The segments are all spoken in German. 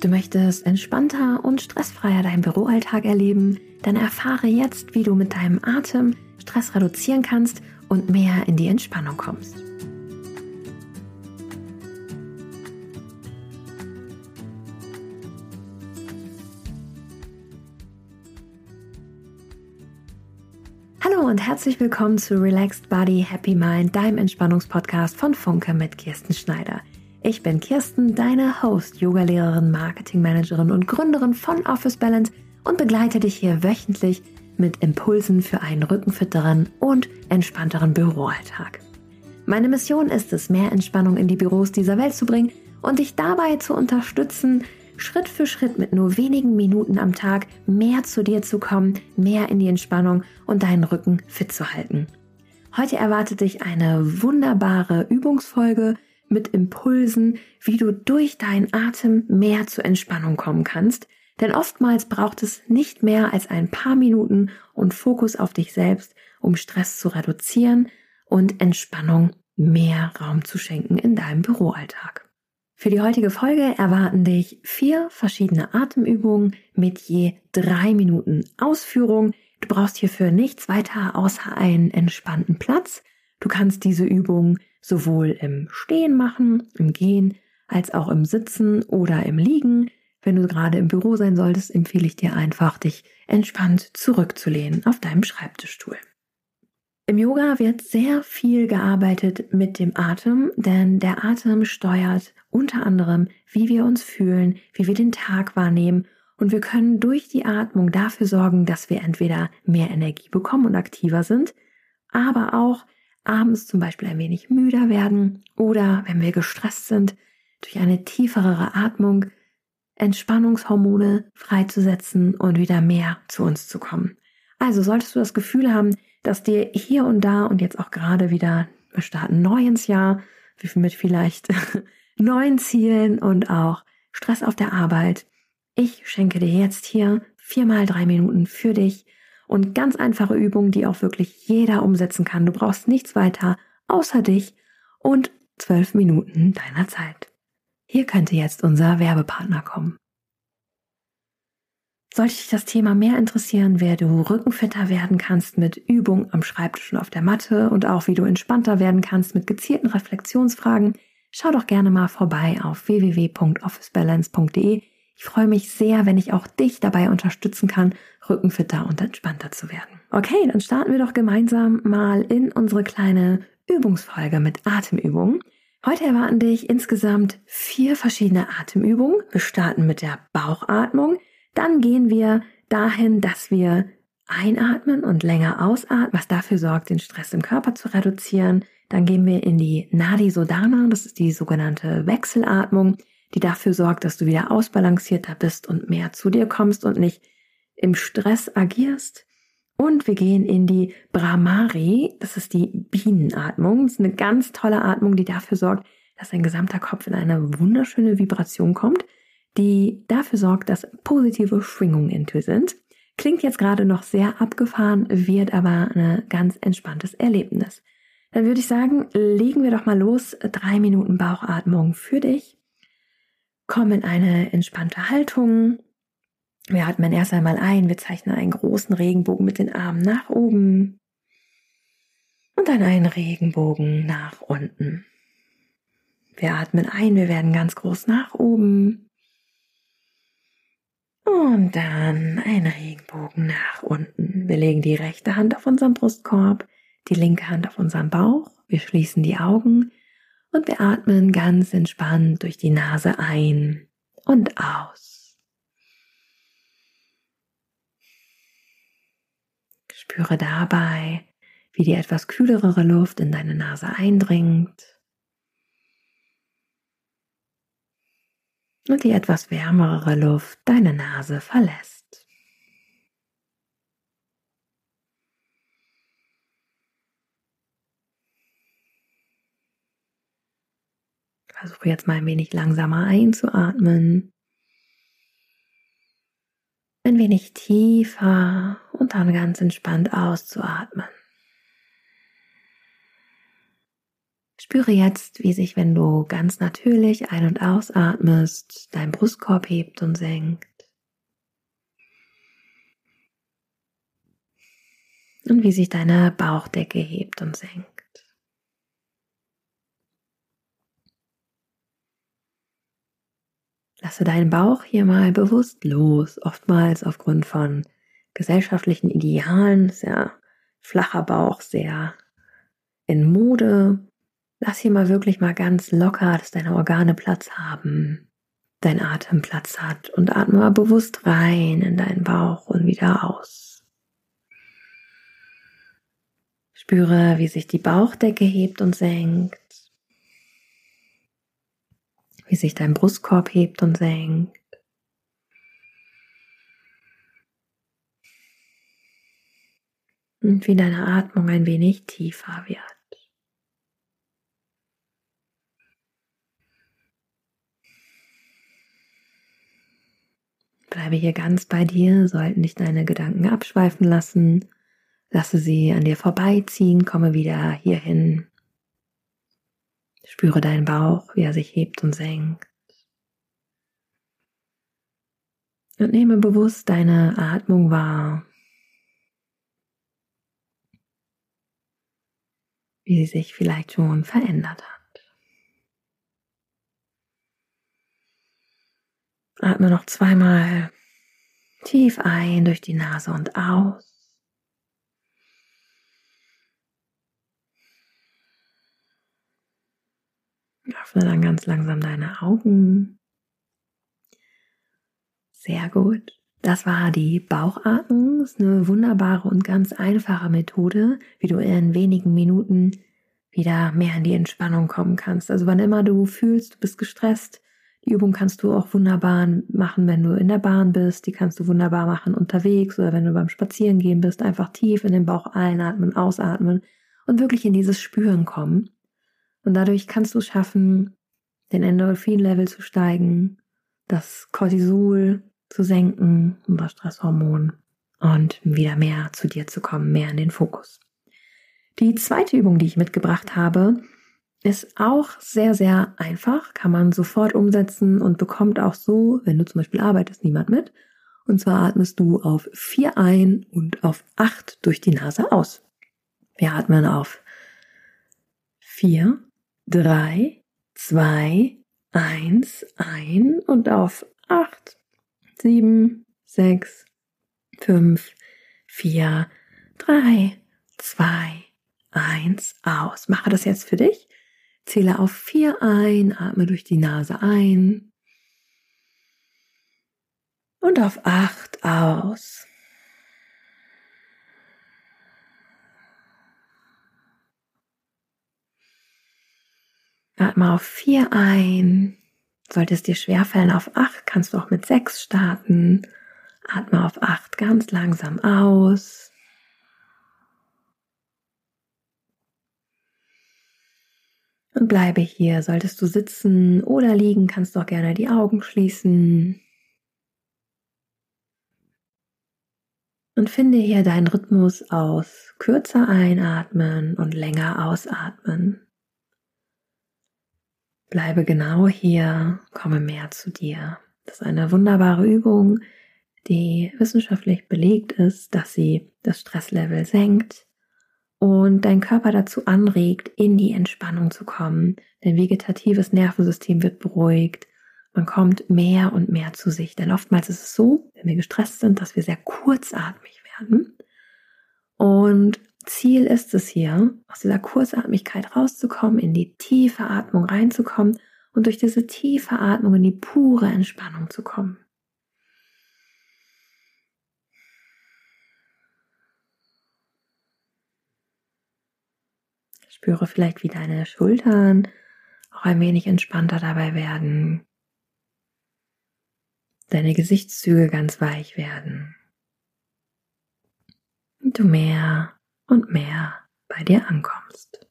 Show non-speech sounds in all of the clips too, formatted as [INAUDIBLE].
Du möchtest entspannter und stressfreier deinen Büroalltag erleben? Dann erfahre jetzt, wie du mit deinem Atem Stress reduzieren kannst und mehr in die Entspannung kommst. Hallo und herzlich willkommen zu Relaxed Body Happy Mind, deinem Entspannungspodcast von Funke mit Kirsten Schneider. Ich bin Kirsten, deine Host, Yogalehrerin, Marketingmanagerin und Gründerin von Office Balance und begleite dich hier wöchentlich mit Impulsen für einen rückenfitteren und entspannteren Büroalltag. Meine Mission ist es, mehr Entspannung in die Büros dieser Welt zu bringen und dich dabei zu unterstützen, Schritt für Schritt mit nur wenigen Minuten am Tag mehr zu dir zu kommen, mehr in die Entspannung und deinen Rücken fit zu halten. Heute erwartet dich eine wunderbare Übungsfolge, mit Impulsen, wie du durch deinen Atem mehr zur Entspannung kommen kannst. Denn oftmals braucht es nicht mehr als ein paar Minuten und Fokus auf dich selbst, um Stress zu reduzieren und Entspannung mehr Raum zu schenken in deinem Büroalltag. Für die heutige Folge erwarten dich vier verschiedene Atemübungen mit je drei Minuten Ausführung. Du brauchst hierfür nichts weiter außer einen entspannten Platz. Du kannst diese Übung sowohl im Stehen machen, im Gehen, als auch im Sitzen oder im Liegen. Wenn du gerade im Büro sein solltest, empfehle ich dir einfach, dich entspannt zurückzulehnen auf deinem Schreibtischstuhl. Im Yoga wird sehr viel gearbeitet mit dem Atem, denn der Atem steuert unter anderem, wie wir uns fühlen, wie wir den Tag wahrnehmen und wir können durch die Atmung dafür sorgen, dass wir entweder mehr Energie bekommen und aktiver sind, aber auch abends zum Beispiel ein wenig müder werden oder wenn wir gestresst sind, durch eine tiefere Atmung Entspannungshormone freizusetzen und wieder mehr zu uns zu kommen. Also solltest du das Gefühl haben, dass dir hier und da und jetzt auch gerade wieder, wir starten neu ins Jahr, mit vielleicht [LAUGHS] neuen Zielen und auch Stress auf der Arbeit. Ich schenke dir jetzt hier viermal drei Minuten für dich und ganz einfache Übungen, die auch wirklich jeder umsetzen kann. Du brauchst nichts weiter außer dich und zwölf Minuten deiner Zeit. Hier könnte jetzt unser Werbepartner kommen. Sollte dich das Thema mehr interessieren, wer du rückenfitter werden kannst mit Übung am Schreibtisch und auf der Matte und auch wie du entspannter werden kannst mit gezielten Reflexionsfragen, schau doch gerne mal vorbei auf www.officebalance.de. Ich freue mich sehr, wenn ich auch dich dabei unterstützen kann, rückenfitter und entspannter zu werden. Okay, dann starten wir doch gemeinsam mal in unsere kleine Übungsfolge mit Atemübungen. Heute erwarten dich insgesamt vier verschiedene Atemübungen. Wir starten mit der Bauchatmung. Dann gehen wir dahin, dass wir einatmen und länger ausatmen, was dafür sorgt, den Stress im Körper zu reduzieren. Dann gehen wir in die Nadi Sodana, das ist die sogenannte Wechselatmung die dafür sorgt, dass du wieder ausbalancierter bist und mehr zu dir kommst und nicht im Stress agierst. Und wir gehen in die Brahmari, das ist die Bienenatmung. Das ist eine ganz tolle Atmung, die dafür sorgt, dass dein gesamter Kopf in eine wunderschöne Vibration kommt, die dafür sorgt, dass positive Schwingungen in dir sind. Klingt jetzt gerade noch sehr abgefahren, wird aber ein ganz entspanntes Erlebnis. Dann würde ich sagen, legen wir doch mal los. Drei Minuten Bauchatmung für dich. Komm in eine entspannte Haltung. Wir atmen erst einmal ein. Wir zeichnen einen großen Regenbogen mit den Armen nach oben. Und dann einen Regenbogen nach unten. Wir atmen ein. Wir werden ganz groß nach oben. Und dann ein Regenbogen nach unten. Wir legen die rechte Hand auf unseren Brustkorb, die linke Hand auf unseren Bauch. Wir schließen die Augen und wir atmen ganz entspannt durch die Nase ein und aus. Spüre dabei, wie die etwas kühlere Luft in deine Nase eindringt und die etwas wärmere Luft deine Nase verlässt. Versuche jetzt mal ein wenig langsamer einzuatmen. Ein wenig tiefer und dann ganz entspannt auszuatmen. Spüre jetzt, wie sich, wenn du ganz natürlich ein- und ausatmest, dein Brustkorb hebt und senkt. Und wie sich deine Bauchdecke hebt und senkt. Lasse deinen Bauch hier mal bewusst los, oftmals aufgrund von gesellschaftlichen Idealen, sehr flacher Bauch, sehr in Mode. Lass hier mal wirklich mal ganz locker, dass deine Organe Platz haben, dein Atem Platz hat und atme mal bewusst rein in deinen Bauch und wieder aus. Spüre, wie sich die Bauchdecke hebt und senkt, wie sich dein Brustkorb hebt und senkt. Und wie deine Atmung ein wenig tiefer wird. Bleibe hier ganz bei dir, sollten dich deine Gedanken abschweifen lassen. Lasse sie an dir vorbeiziehen, komme wieder hierhin. Spüre deinen Bauch, wie er sich hebt und senkt. Und nehme bewusst deine Atmung wahr. Wie sie sich vielleicht schon verändert hat. Atme noch zweimal tief ein durch die Nase und aus. Öffne dann ganz langsam deine Augen. Sehr gut. Das war die Bauchatmung. Das ist eine wunderbare und ganz einfache Methode, wie du in wenigen Minuten wieder mehr in die Entspannung kommen kannst. Also wann immer du fühlst, du bist gestresst, die Übung kannst du auch wunderbar machen, wenn du in der Bahn bist. Die kannst du wunderbar machen unterwegs oder wenn du beim Spazierengehen bist. Einfach tief in den Bauch einatmen, ausatmen und wirklich in dieses Spüren kommen. Und dadurch kannst du schaffen, den Endorphin-Level zu steigen, das Cortisol zu senken, unser Stresshormon und wieder mehr zu dir zu kommen, mehr in den Fokus. Die zweite Übung, die ich mitgebracht habe, ist auch sehr, sehr einfach, kann man sofort umsetzen und bekommt auch so, wenn du zum Beispiel arbeitest, niemand mit. Und zwar atmest du auf vier ein und auf acht durch die Nase aus. Wir atmen auf vier, drei, zwei, eins ein und auf acht, sieben, sechs, fünf, vier, drei, zwei, eins aus. Mache das jetzt für dich. Zähle auf vier ein, atme durch die Nase ein und auf acht aus. Atme auf vier ein. Sollte es dir schwerfallen auf acht, kannst du auch mit sechs starten. Atme auf acht ganz langsam aus. Und bleibe hier. Solltest du sitzen oder liegen, kannst du auch gerne die Augen schließen. Und finde hier deinen Rhythmus aus kürzer einatmen und länger ausatmen. Bleibe genau hier, komme mehr zu dir. Das ist eine wunderbare Übung, die wissenschaftlich belegt ist, dass sie das Stresslevel senkt, und dein Körper dazu anregt, in die Entspannung zu kommen. Dein vegetatives Nervensystem wird beruhigt. Man kommt mehr und mehr zu sich. Denn oftmals ist es so, wenn wir gestresst sind, dass wir sehr kurzatmig werden. Und Ziel ist es hier, aus dieser Kurzatmigkeit rauszukommen, in die tiefe Atmung reinzukommen und durch diese tiefe Atmung in die pure Entspannung zu kommen. Spüre vielleicht, wie deine Schultern auch ein wenig entspannter dabei werden. Deine Gesichtszüge ganz weich werden. Und du mehr und mehr bei dir ankommst.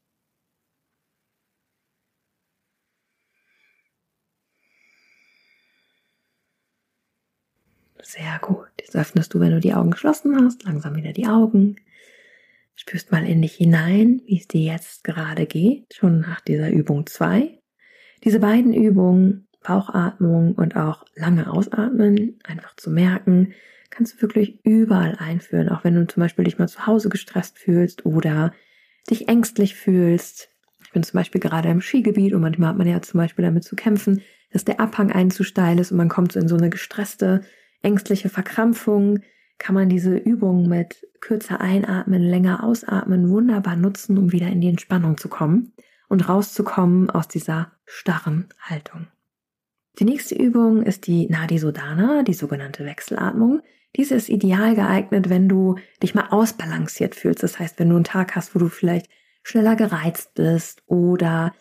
Sehr gut. Jetzt öffnest du, wenn du die Augen geschlossen hast, langsam wieder die Augen. Spürst mal in dich hinein, wie es dir jetzt gerade geht, schon nach dieser Übung zwei. Diese beiden Übungen, Bauchatmung und auch lange Ausatmen, einfach zu merken, kannst du wirklich überall einführen, auch wenn du zum Beispiel dich mal zu Hause gestresst fühlst oder dich ängstlich fühlst. Ich bin zum Beispiel gerade im Skigebiet und manchmal hat man ja zum Beispiel damit zu kämpfen, dass der Abhang einen zu steil ist und man kommt so in so eine gestresste, ängstliche Verkrampfung kann man diese Übung mit kürzer einatmen, länger ausatmen wunderbar nutzen, um wieder in die Entspannung zu kommen und rauszukommen aus dieser starren Haltung. Die nächste Übung ist die Nadi Sodana, die sogenannte Wechselatmung. Diese ist ideal geeignet, wenn du dich mal ausbalanciert fühlst. Das heißt, wenn du einen Tag hast, wo du vielleicht schneller gereizt bist oder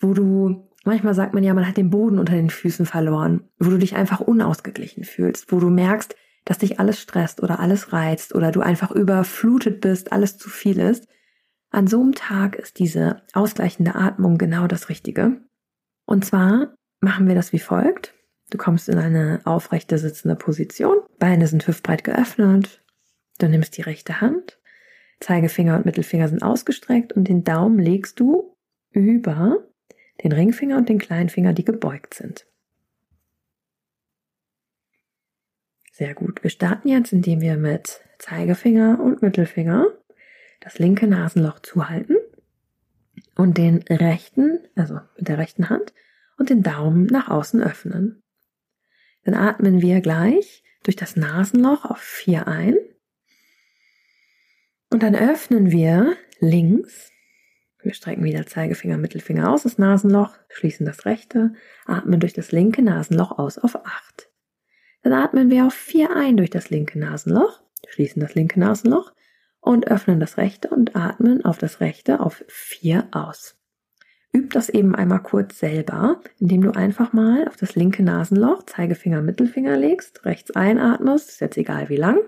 wo du, manchmal sagt man ja, man hat den Boden unter den Füßen verloren, wo du dich einfach unausgeglichen fühlst, wo du merkst, dass dich alles stresst oder alles reizt oder du einfach überflutet bist, alles zu viel ist. An so einem Tag ist diese ausgleichende Atmung genau das Richtige. Und zwar machen wir das wie folgt. Du kommst in eine aufrechte sitzende Position. Beine sind hüftbreit geöffnet. Du nimmst die rechte Hand. Zeigefinger und Mittelfinger sind ausgestreckt und den Daumen legst du über den Ringfinger und den Kleinfinger, die gebeugt sind. Sehr gut. Wir starten jetzt, indem wir mit Zeigefinger und Mittelfinger das linke Nasenloch zuhalten und den rechten, also mit der rechten Hand und den Daumen nach außen öffnen. Dann atmen wir gleich durch das Nasenloch auf vier ein und dann öffnen wir links. Wir strecken wieder Zeigefinger, Mittelfinger aus das Nasenloch, schließen das rechte, atmen durch das linke Nasenloch aus auf acht. Dann atmen wir auf vier ein durch das linke Nasenloch, schließen das linke Nasenloch und öffnen das rechte und atmen auf das rechte auf vier aus. Üb das eben einmal kurz selber, indem du einfach mal auf das linke Nasenloch Zeigefinger, Mittelfinger legst, rechts einatmest, ist jetzt egal wie lang.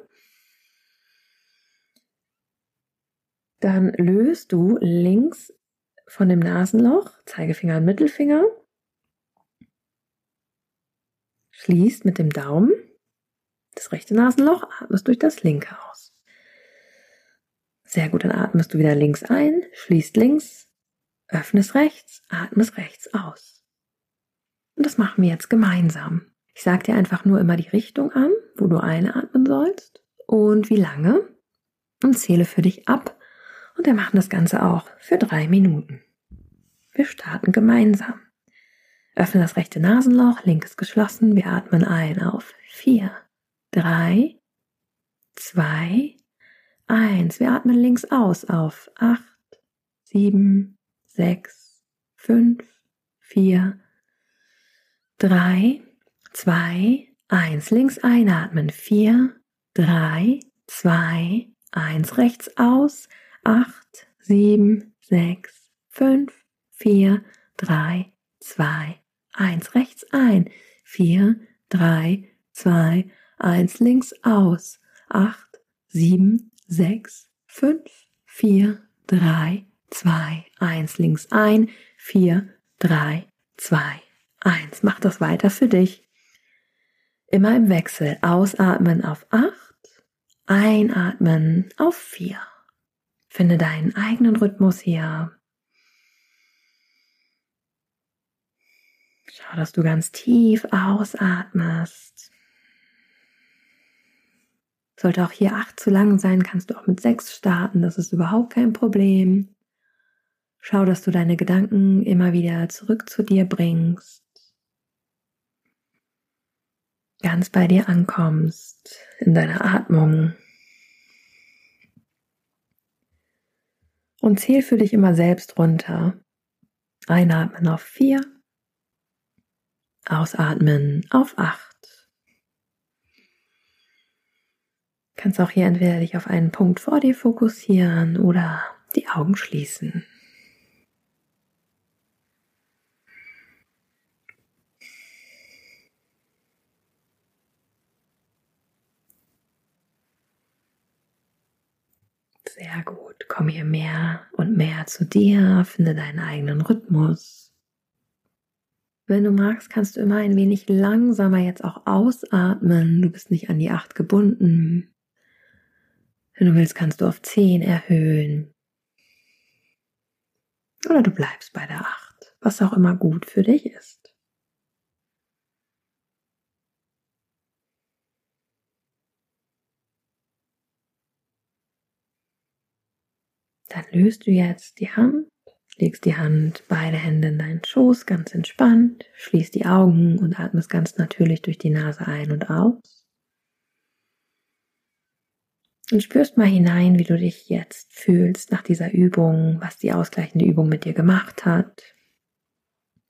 Dann löst du links von dem Nasenloch Zeigefinger und Mittelfinger Schließt mit dem Daumen das rechte Nasenloch, atmest durch das linke aus. Sehr gut, dann atmest du wieder links ein, schließt links, öffnest rechts, atmest rechts aus. Und das machen wir jetzt gemeinsam. Ich sage dir einfach nur immer die Richtung an, wo du einatmen sollst und wie lange und zähle für dich ab. Und wir machen das Ganze auch für drei Minuten. Wir starten gemeinsam. Öffne das rechte Nasenloch, linkes geschlossen. Wir atmen ein auf vier, drei, zwei, eins. Wir atmen links aus auf acht, sieben, sechs, fünf, vier, drei, zwei, eins. Links einatmen. Vier, drei, zwei, eins. Rechts aus. Acht, sieben, sechs, fünf, vier, drei, zwei, eins rechts ein, vier, drei, zwei, eins links aus, acht, sieben, sechs, fünf, vier, drei, zwei, eins links ein, vier, drei, zwei, eins. Mach das weiter für dich. Immer im Wechsel. Ausatmen auf acht, einatmen auf vier. Finde deinen eigenen Rhythmus hier. Schau, dass du ganz tief ausatmest. Sollte auch hier acht zu lang sein, kannst du auch mit sechs starten. Das ist überhaupt kein Problem. Schau, dass du deine Gedanken immer wieder zurück zu dir bringst. Ganz bei dir ankommst, in deiner Atmung. Und zähl für dich immer selbst runter. Einatmen auf vier. Ausatmen auf acht. Kannst auch hier entweder dich auf einen Punkt vor dir fokussieren oder die Augen schließen. Sehr gut. Komm hier mehr und mehr zu dir, finde deinen eigenen Rhythmus. Wenn du magst, kannst du immer ein wenig langsamer jetzt auch ausatmen. Du bist nicht an die acht gebunden. Wenn du willst, kannst du auf 10 erhöhen. Oder du bleibst bei der 8, was auch immer gut für dich ist. Dann löst du jetzt die Hand, legst die Hand, beide Hände in deinen Schoß, ganz entspannt, schließt die Augen und atmest ganz natürlich durch die Nase ein und aus. Und spürst mal hinein, wie du dich jetzt fühlst nach dieser Übung, was die ausgleichende Übung mit dir gemacht hat.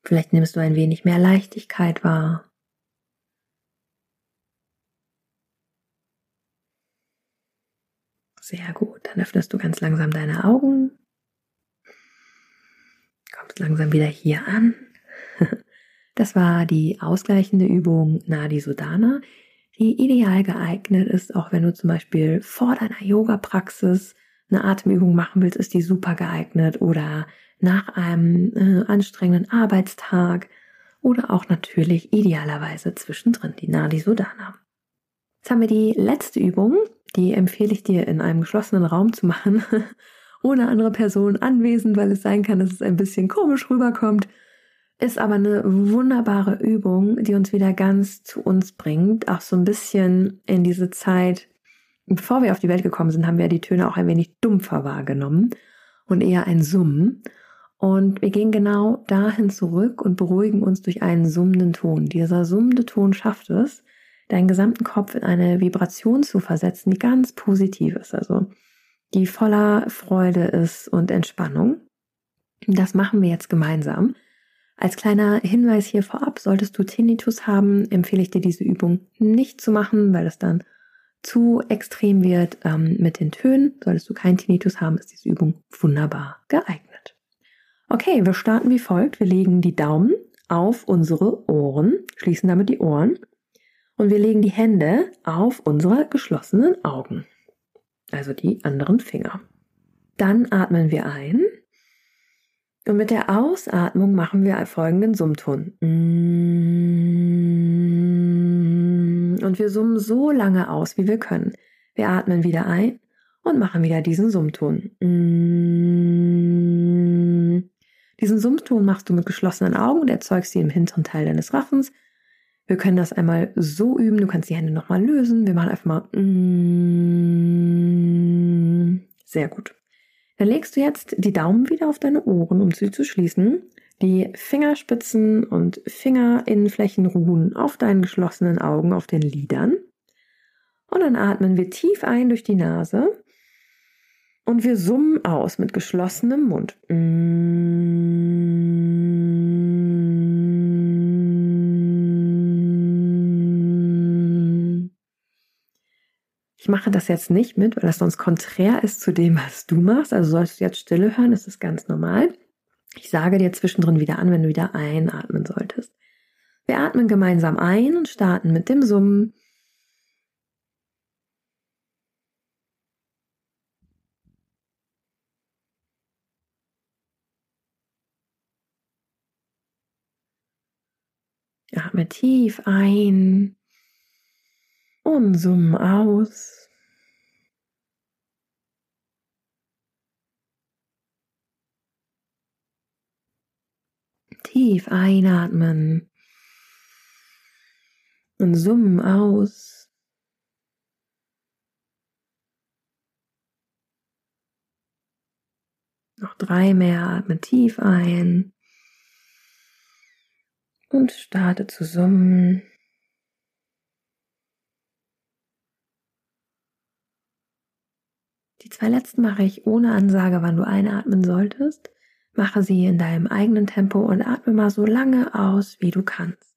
Vielleicht nimmst du ein wenig mehr Leichtigkeit wahr. Sehr gut. Dann öffnest du ganz langsam deine Augen. Kommst langsam wieder hier an. [LAUGHS] Das war die ausgleichende Übung Nadi Sudana, die ideal geeignet ist, auch wenn du zum Beispiel vor deiner Yoga-Praxis eine Atemübung machen willst, ist die super geeignet oder nach einem äh, anstrengenden Arbeitstag oder auch natürlich idealerweise zwischendrin die Nadi Sudana. Jetzt haben wir die letzte Übung, die empfehle ich dir in einem geschlossenen Raum zu machen, [LAUGHS] ohne andere Person anwesend, weil es sein kann, dass es ein bisschen komisch rüberkommt. Ist aber eine wunderbare Übung, die uns wieder ganz zu uns bringt, auch so ein bisschen in diese Zeit. Bevor wir auf die Welt gekommen sind, haben wir die Töne auch ein wenig dumpfer wahrgenommen und eher ein Summen. Und wir gehen genau dahin zurück und beruhigen uns durch einen summenden Ton. Dieser summende Ton schafft es, deinen gesamten Kopf in eine Vibration zu versetzen, die ganz positiv ist, also die voller Freude ist und Entspannung. Das machen wir jetzt gemeinsam. Als kleiner Hinweis hier vorab, solltest du Tinnitus haben, empfehle ich dir diese Übung nicht zu machen, weil es dann zu extrem wird ähm, mit den Tönen. Solltest du keinen Tinnitus haben, ist diese Übung wunderbar geeignet. Okay, wir starten wie folgt. Wir legen die Daumen auf unsere Ohren, schließen damit die Ohren und wir legen die Hände auf unsere geschlossenen Augen, also die anderen Finger. Dann atmen wir ein und mit der Ausatmung machen wir folgenden Summton. Und wir summen so lange aus, wie wir können. Wir atmen wieder ein und machen wieder diesen Summton. Diesen Summton machst du mit geschlossenen Augen und erzeugst sie im hinteren Teil deines Raffens. Wir können das einmal so üben. Du kannst die Hände nochmal lösen. Wir machen einfach mal. Mm, sehr gut. Dann legst du jetzt die Daumen wieder auf deine Ohren, um sie zu schließen. Die Fingerspitzen und Fingerinnenflächen ruhen auf deinen geschlossenen Augen, auf den Lidern. Und dann atmen wir tief ein durch die Nase und wir summen aus mit geschlossenem Mund. Ich mache das jetzt nicht mit, weil das sonst konträr ist zu dem, was du machst. Also solltest du jetzt Stille hören, ist das ganz normal. Ich sage dir zwischendrin wieder an, wenn du wieder einatmen solltest. Wir atmen gemeinsam ein und starten mit dem Summen. Atme tief ein und summen aus. Tief einatmen und summen aus. Noch drei mehr, atme tief ein und starte zu summen. Zwei letzten mache ich ohne Ansage, wann du einatmen solltest. Mache sie in deinem eigenen Tempo und atme mal so lange aus, wie du kannst.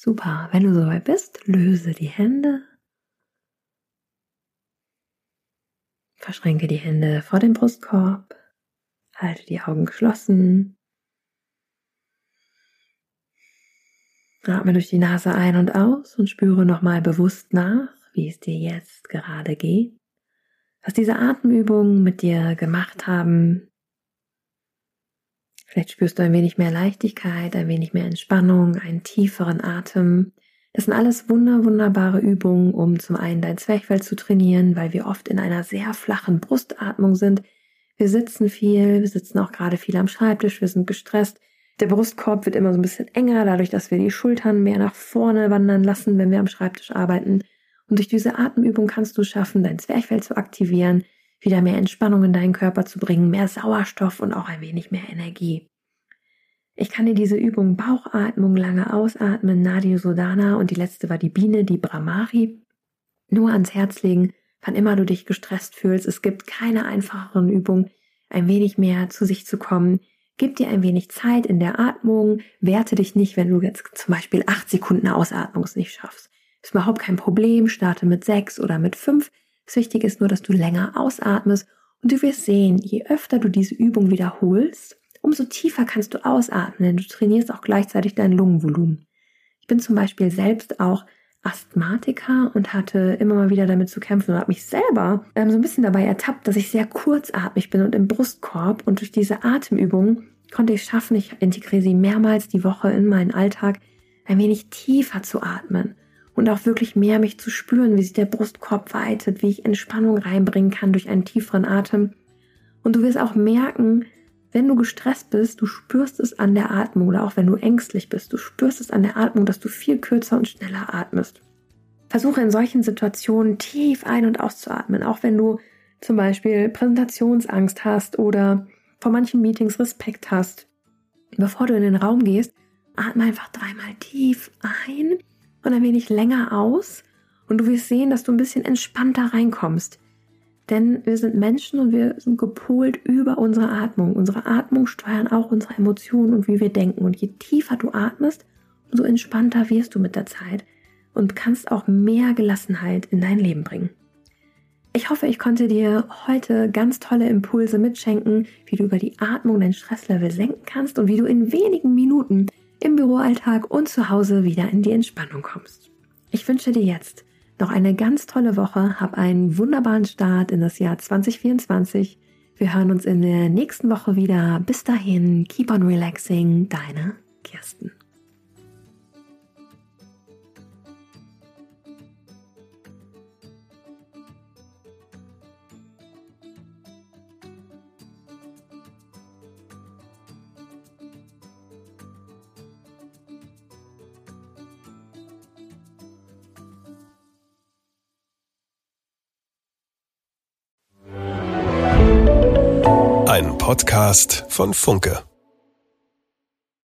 Super, wenn du soweit bist, löse die Hände. Verschränke die Hände vor dem Brustkorb. Halte die Augen geschlossen. Atme durch die Nase ein und aus und spüre nochmal bewusst nach, wie es dir jetzt gerade geht. Was diese Atemübungen mit dir gemacht haben. Vielleicht spürst du ein wenig mehr Leichtigkeit, ein wenig mehr Entspannung, einen tieferen Atem. Das sind alles wunder, wunderbare Übungen, um zum einen dein Zwerchfell zu trainieren, weil wir oft in einer sehr flachen Brustatmung sind. Wir sitzen viel, wir sitzen auch gerade viel am Schreibtisch, wir sind gestresst. Der Brustkorb wird immer so ein bisschen enger, dadurch, dass wir die Schultern mehr nach vorne wandern lassen, wenn wir am Schreibtisch arbeiten. Und durch diese Atemübung kannst du schaffen, dein Zwerchfell zu aktivieren, wieder mehr Entspannung in deinen Körper zu bringen, mehr Sauerstoff und auch ein wenig mehr Energie. Ich kann dir diese Übung Bauchatmung, lange ausatmen, Nadi Sodana und die letzte war die Biene, die Brahmari, nur ans Herz legen, wann immer du dich gestresst fühlst. Es gibt keine einfacheren Übungen, ein wenig mehr zu sich zu kommen. Gib dir ein wenig Zeit in der Atmung, werte dich nicht, wenn du jetzt zum Beispiel acht Sekunden Ausatmung nicht schaffst. Ist überhaupt kein Problem, starte mit sechs oder mit fünf. Das Wichtige ist nur, dass du länger ausatmest und du wirst sehen, je öfter du diese Übung wiederholst, umso tiefer kannst du ausatmen, denn du trainierst auch gleichzeitig dein Lungenvolumen. Ich bin zum Beispiel selbst auch Asthmatiker und hatte immer mal wieder damit zu kämpfen und habe mich selber ähm, so ein bisschen dabei ertappt, dass ich sehr kurzatmig bin und im Brustkorb und durch diese Atemübung konnte ich schaffen, ich integriere sie mehrmals die Woche in meinen Alltag, ein wenig tiefer zu atmen und auch wirklich mehr mich zu spüren, wie sich der Brustkorb weitet, wie ich Entspannung reinbringen kann durch einen tieferen Atem. Und du wirst auch merken, wenn du gestresst bist, du spürst es an der Atmung oder auch wenn du ängstlich bist, du spürst es an der Atmung, dass du viel kürzer und schneller atmest. Versuche in solchen Situationen tief ein- und auszuatmen, auch wenn du zum Beispiel Präsentationsangst hast oder vor manchen Meetings Respekt hast. Bevor du in den Raum gehst, atme einfach dreimal tief ein und ein wenig länger aus und du wirst sehen, dass du ein bisschen entspannter reinkommst. Denn wir sind Menschen und wir sind gepolt über unsere Atmung. Unsere Atmung steuern auch unsere Emotionen und wie wir denken. Und je tiefer du atmest, umso entspannter wirst du mit der Zeit und kannst auch mehr Gelassenheit in dein Leben bringen. Ich hoffe, ich konnte dir heute ganz tolle Impulse mitschenken, wie du über die Atmung dein Stresslevel senken kannst und wie du in wenigen Minuten im Büroalltag und zu Hause wieder in die Entspannung kommst. Ich wünsche dir jetzt noch eine ganz tolle Woche, hab einen wunderbaren Start in das Jahr 2024. Wir hören uns in der nächsten Woche wieder. Bis dahin, keep on relaxing, deine Kirsten. Podcast von Funke.